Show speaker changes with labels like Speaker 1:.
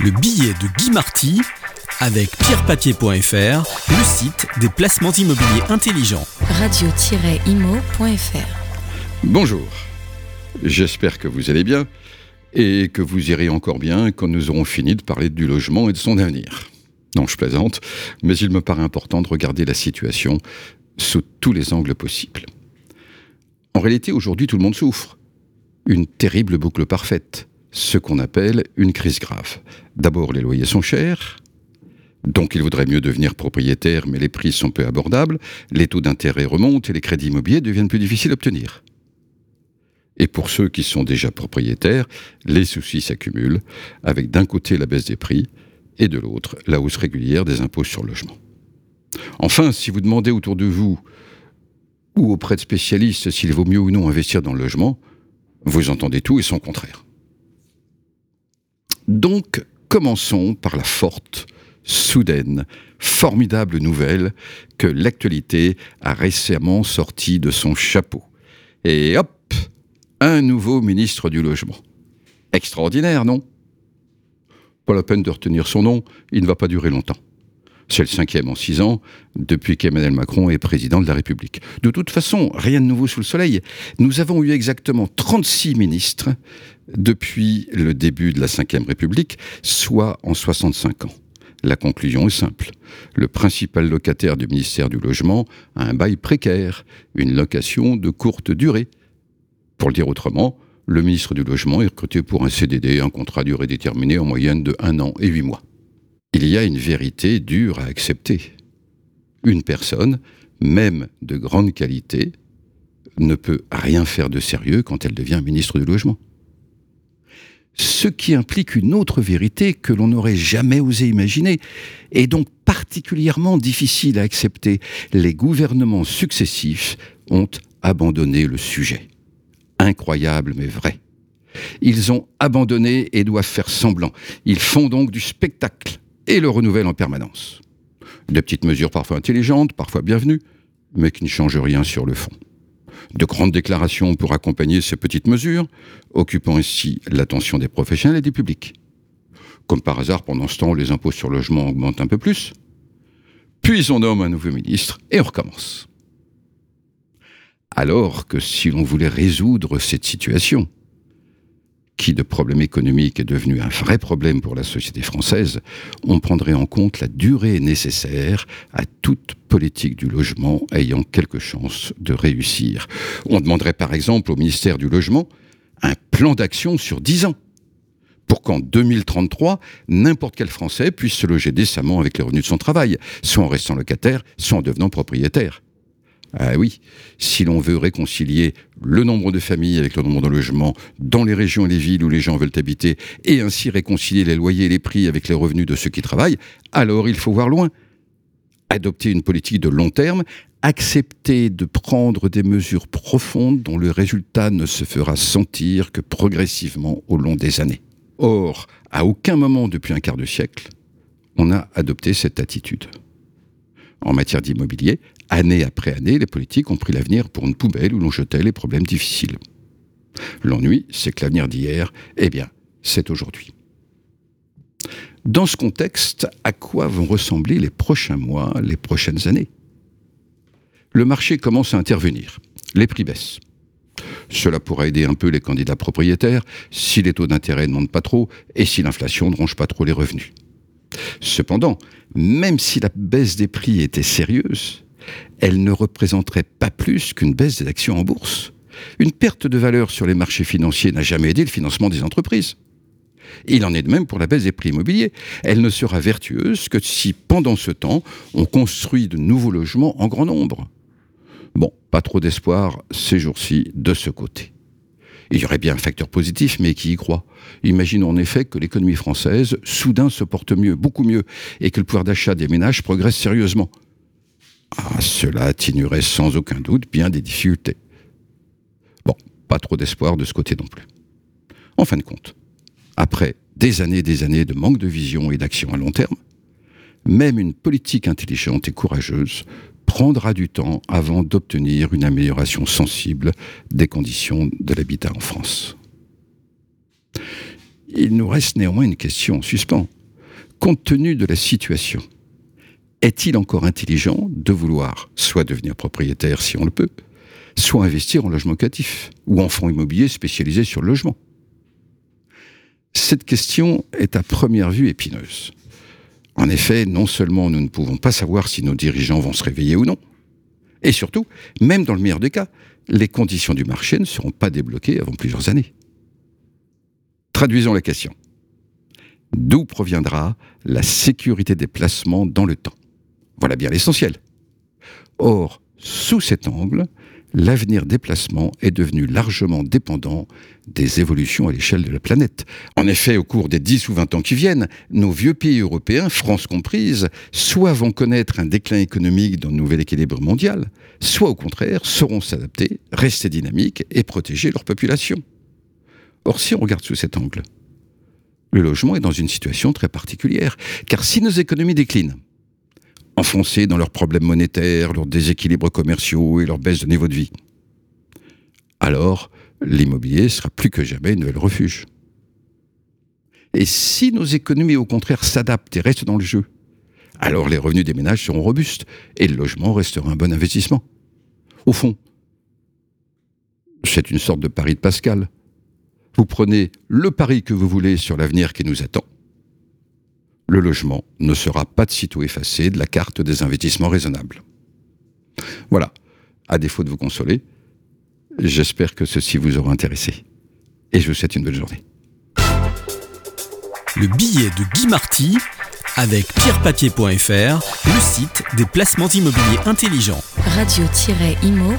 Speaker 1: Le billet de Guy Marty avec pierrepapier.fr, le site des placements immobiliers intelligents.
Speaker 2: Radio-imo.fr
Speaker 3: Bonjour, j'espère que vous allez bien et que vous irez encore bien quand nous aurons fini de parler du logement et de son avenir. Non, je plaisante, mais il me paraît important de regarder la situation sous tous les angles possibles. En réalité, aujourd'hui, tout le monde souffre. Une terrible boucle parfaite, ce qu'on appelle une crise grave. D'abord, les loyers sont chers, donc il vaudrait mieux devenir propriétaire, mais les prix sont peu abordables, les taux d'intérêt remontent et les crédits immobiliers deviennent plus difficiles à obtenir. Et pour ceux qui sont déjà propriétaires, les soucis s'accumulent, avec d'un côté la baisse des prix, et de l'autre la hausse régulière des impôts sur le logement. Enfin, si vous demandez autour de vous ou auprès de spécialistes s'il vaut mieux ou non investir dans le logement, vous entendez tout et son contraire. Donc, commençons par la forte, soudaine, formidable nouvelle que l'actualité a récemment sortie de son chapeau. Et hop, un nouveau ministre du Logement. Extraordinaire, non? Pas la peine de retenir son nom, il ne va pas durer longtemps. C'est le cinquième en six ans depuis qu'Emmanuel Macron est président de la République. De toute façon, rien de nouveau sous le soleil. Nous avons eu exactement 36 ministres depuis le début de la Ve République, soit en 65 ans. La conclusion est simple. Le principal locataire du ministère du Logement a un bail précaire, une location de courte durée. Pour le dire autrement, le ministre du Logement est recruté pour un CDD, un contrat durée déterminée en moyenne de un an et huit mois. Il y a une vérité dure à accepter. Une personne, même de grande qualité, ne peut rien faire de sérieux quand elle devient ministre du Logement ce qui implique une autre vérité que l'on n'aurait jamais osé imaginer, et donc particulièrement difficile à accepter. Les gouvernements successifs ont abandonné le sujet. Incroyable mais vrai. Ils ont abandonné et doivent faire semblant. Ils font donc du spectacle et le renouvellent en permanence. Des petites mesures parfois intelligentes, parfois bienvenues, mais qui ne changent rien sur le fond de grandes déclarations pour accompagner ces petites mesures, occupant ainsi l'attention des professionnels et des publics. Comme par hasard, pendant ce temps, les impôts sur logement augmentent un peu plus. Puis on nomme un nouveau ministre et on recommence. Alors que si l'on voulait résoudre cette situation, qui de problème économique est devenu un vrai problème pour la société française, on prendrait en compte la durée nécessaire à toute politique du logement ayant quelque chance de réussir. On demanderait par exemple au ministère du Logement un plan d'action sur 10 ans pour qu'en 2033, n'importe quel Français puisse se loger décemment avec les revenus de son travail, soit en restant locataire, soit en devenant propriétaire. Ah oui, si l'on veut réconcilier le nombre de familles avec le nombre de logements dans les régions et les villes où les gens veulent habiter, et ainsi réconcilier les loyers et les prix avec les revenus de ceux qui travaillent, alors il faut voir loin. Adopter une politique de long terme, accepter de prendre des mesures profondes dont le résultat ne se fera sentir que progressivement au long des années. Or, à aucun moment depuis un quart de siècle, on a adopté cette attitude. En matière d'immobilier, année après année, les politiques ont pris l'avenir pour une poubelle où l'on jetait les problèmes difficiles. L'ennui, c'est que l'avenir d'hier, eh bien, c'est aujourd'hui. Dans ce contexte, à quoi vont ressembler les prochains mois, les prochaines années? Le marché commence à intervenir. Les prix baissent. Cela pourrait aider un peu les candidats propriétaires si les taux d'intérêt ne montent pas trop et si l'inflation ne ronge pas trop les revenus. Cependant, même si la baisse des prix était sérieuse, elle ne représenterait pas plus qu'une baisse des actions en bourse. Une perte de valeur sur les marchés financiers n'a jamais aidé le financement des entreprises. Il en est de même pour la baisse des prix immobiliers. Elle ne sera vertueuse que si, pendant ce temps, on construit de nouveaux logements en grand nombre. Bon, pas trop d'espoir ces jours-ci de ce côté. Il y aurait bien un facteur positif, mais qui y croit? Imaginons en effet que l'économie française, soudain, se porte mieux, beaucoup mieux, et que le pouvoir d'achat des ménages progresse sérieusement. Ah, cela atténuerait sans aucun doute bien des difficultés. Bon, pas trop d'espoir de ce côté non plus. En fin de compte, après des années et des années de manque de vision et d'action à long terme, même une politique intelligente et courageuse prendra du temps avant d'obtenir une amélioration sensible des conditions de l'habitat en France. Il nous reste néanmoins une question en suspens. Compte tenu de la situation, est-il encore intelligent de vouloir soit devenir propriétaire si on le peut, soit investir en logement locatif ou en fonds immobiliers spécialisés sur le logement? Cette question est à première vue épineuse. En effet, non seulement nous ne pouvons pas savoir si nos dirigeants vont se réveiller ou non, et surtout, même dans le meilleur des cas, les conditions du marché ne seront pas débloquées avant plusieurs années. Traduisons la question. D'où proviendra la sécurité des placements dans le temps? Voilà bien l'essentiel. Or, sous cet angle, l'avenir des placements est devenu largement dépendant des évolutions à l'échelle de la planète. En effet, au cours des 10 ou 20 ans qui viennent, nos vieux pays européens, France comprise, soit vont connaître un déclin économique dans le nouvel équilibre mondial, soit au contraire sauront s'adapter, rester dynamiques et protéger leur population. Or, si on regarde sous cet angle, le logement est dans une situation très particulière, car si nos économies déclinent, enfoncés dans leurs problèmes monétaires, leurs déséquilibres commerciaux et leur baisse de niveau de vie. Alors, l'immobilier sera plus que jamais une nouvelle refuge. Et si nos économies, au contraire, s'adaptent et restent dans le jeu, alors les revenus des ménages seront robustes et le logement restera un bon investissement. Au fond, c'est une sorte de pari de Pascal. Vous prenez le pari que vous voulez sur l'avenir qui nous attend, le logement ne sera pas de sitôt effacé de la carte des investissements raisonnables. Voilà. À défaut de vous consoler, j'espère que ceci vous aura intéressé. Et je vous souhaite une bonne journée.
Speaker 1: Le billet de Guy Marty avec pierrepapier.fr, le site des placements immobiliers intelligents.
Speaker 2: Radio-imo.fr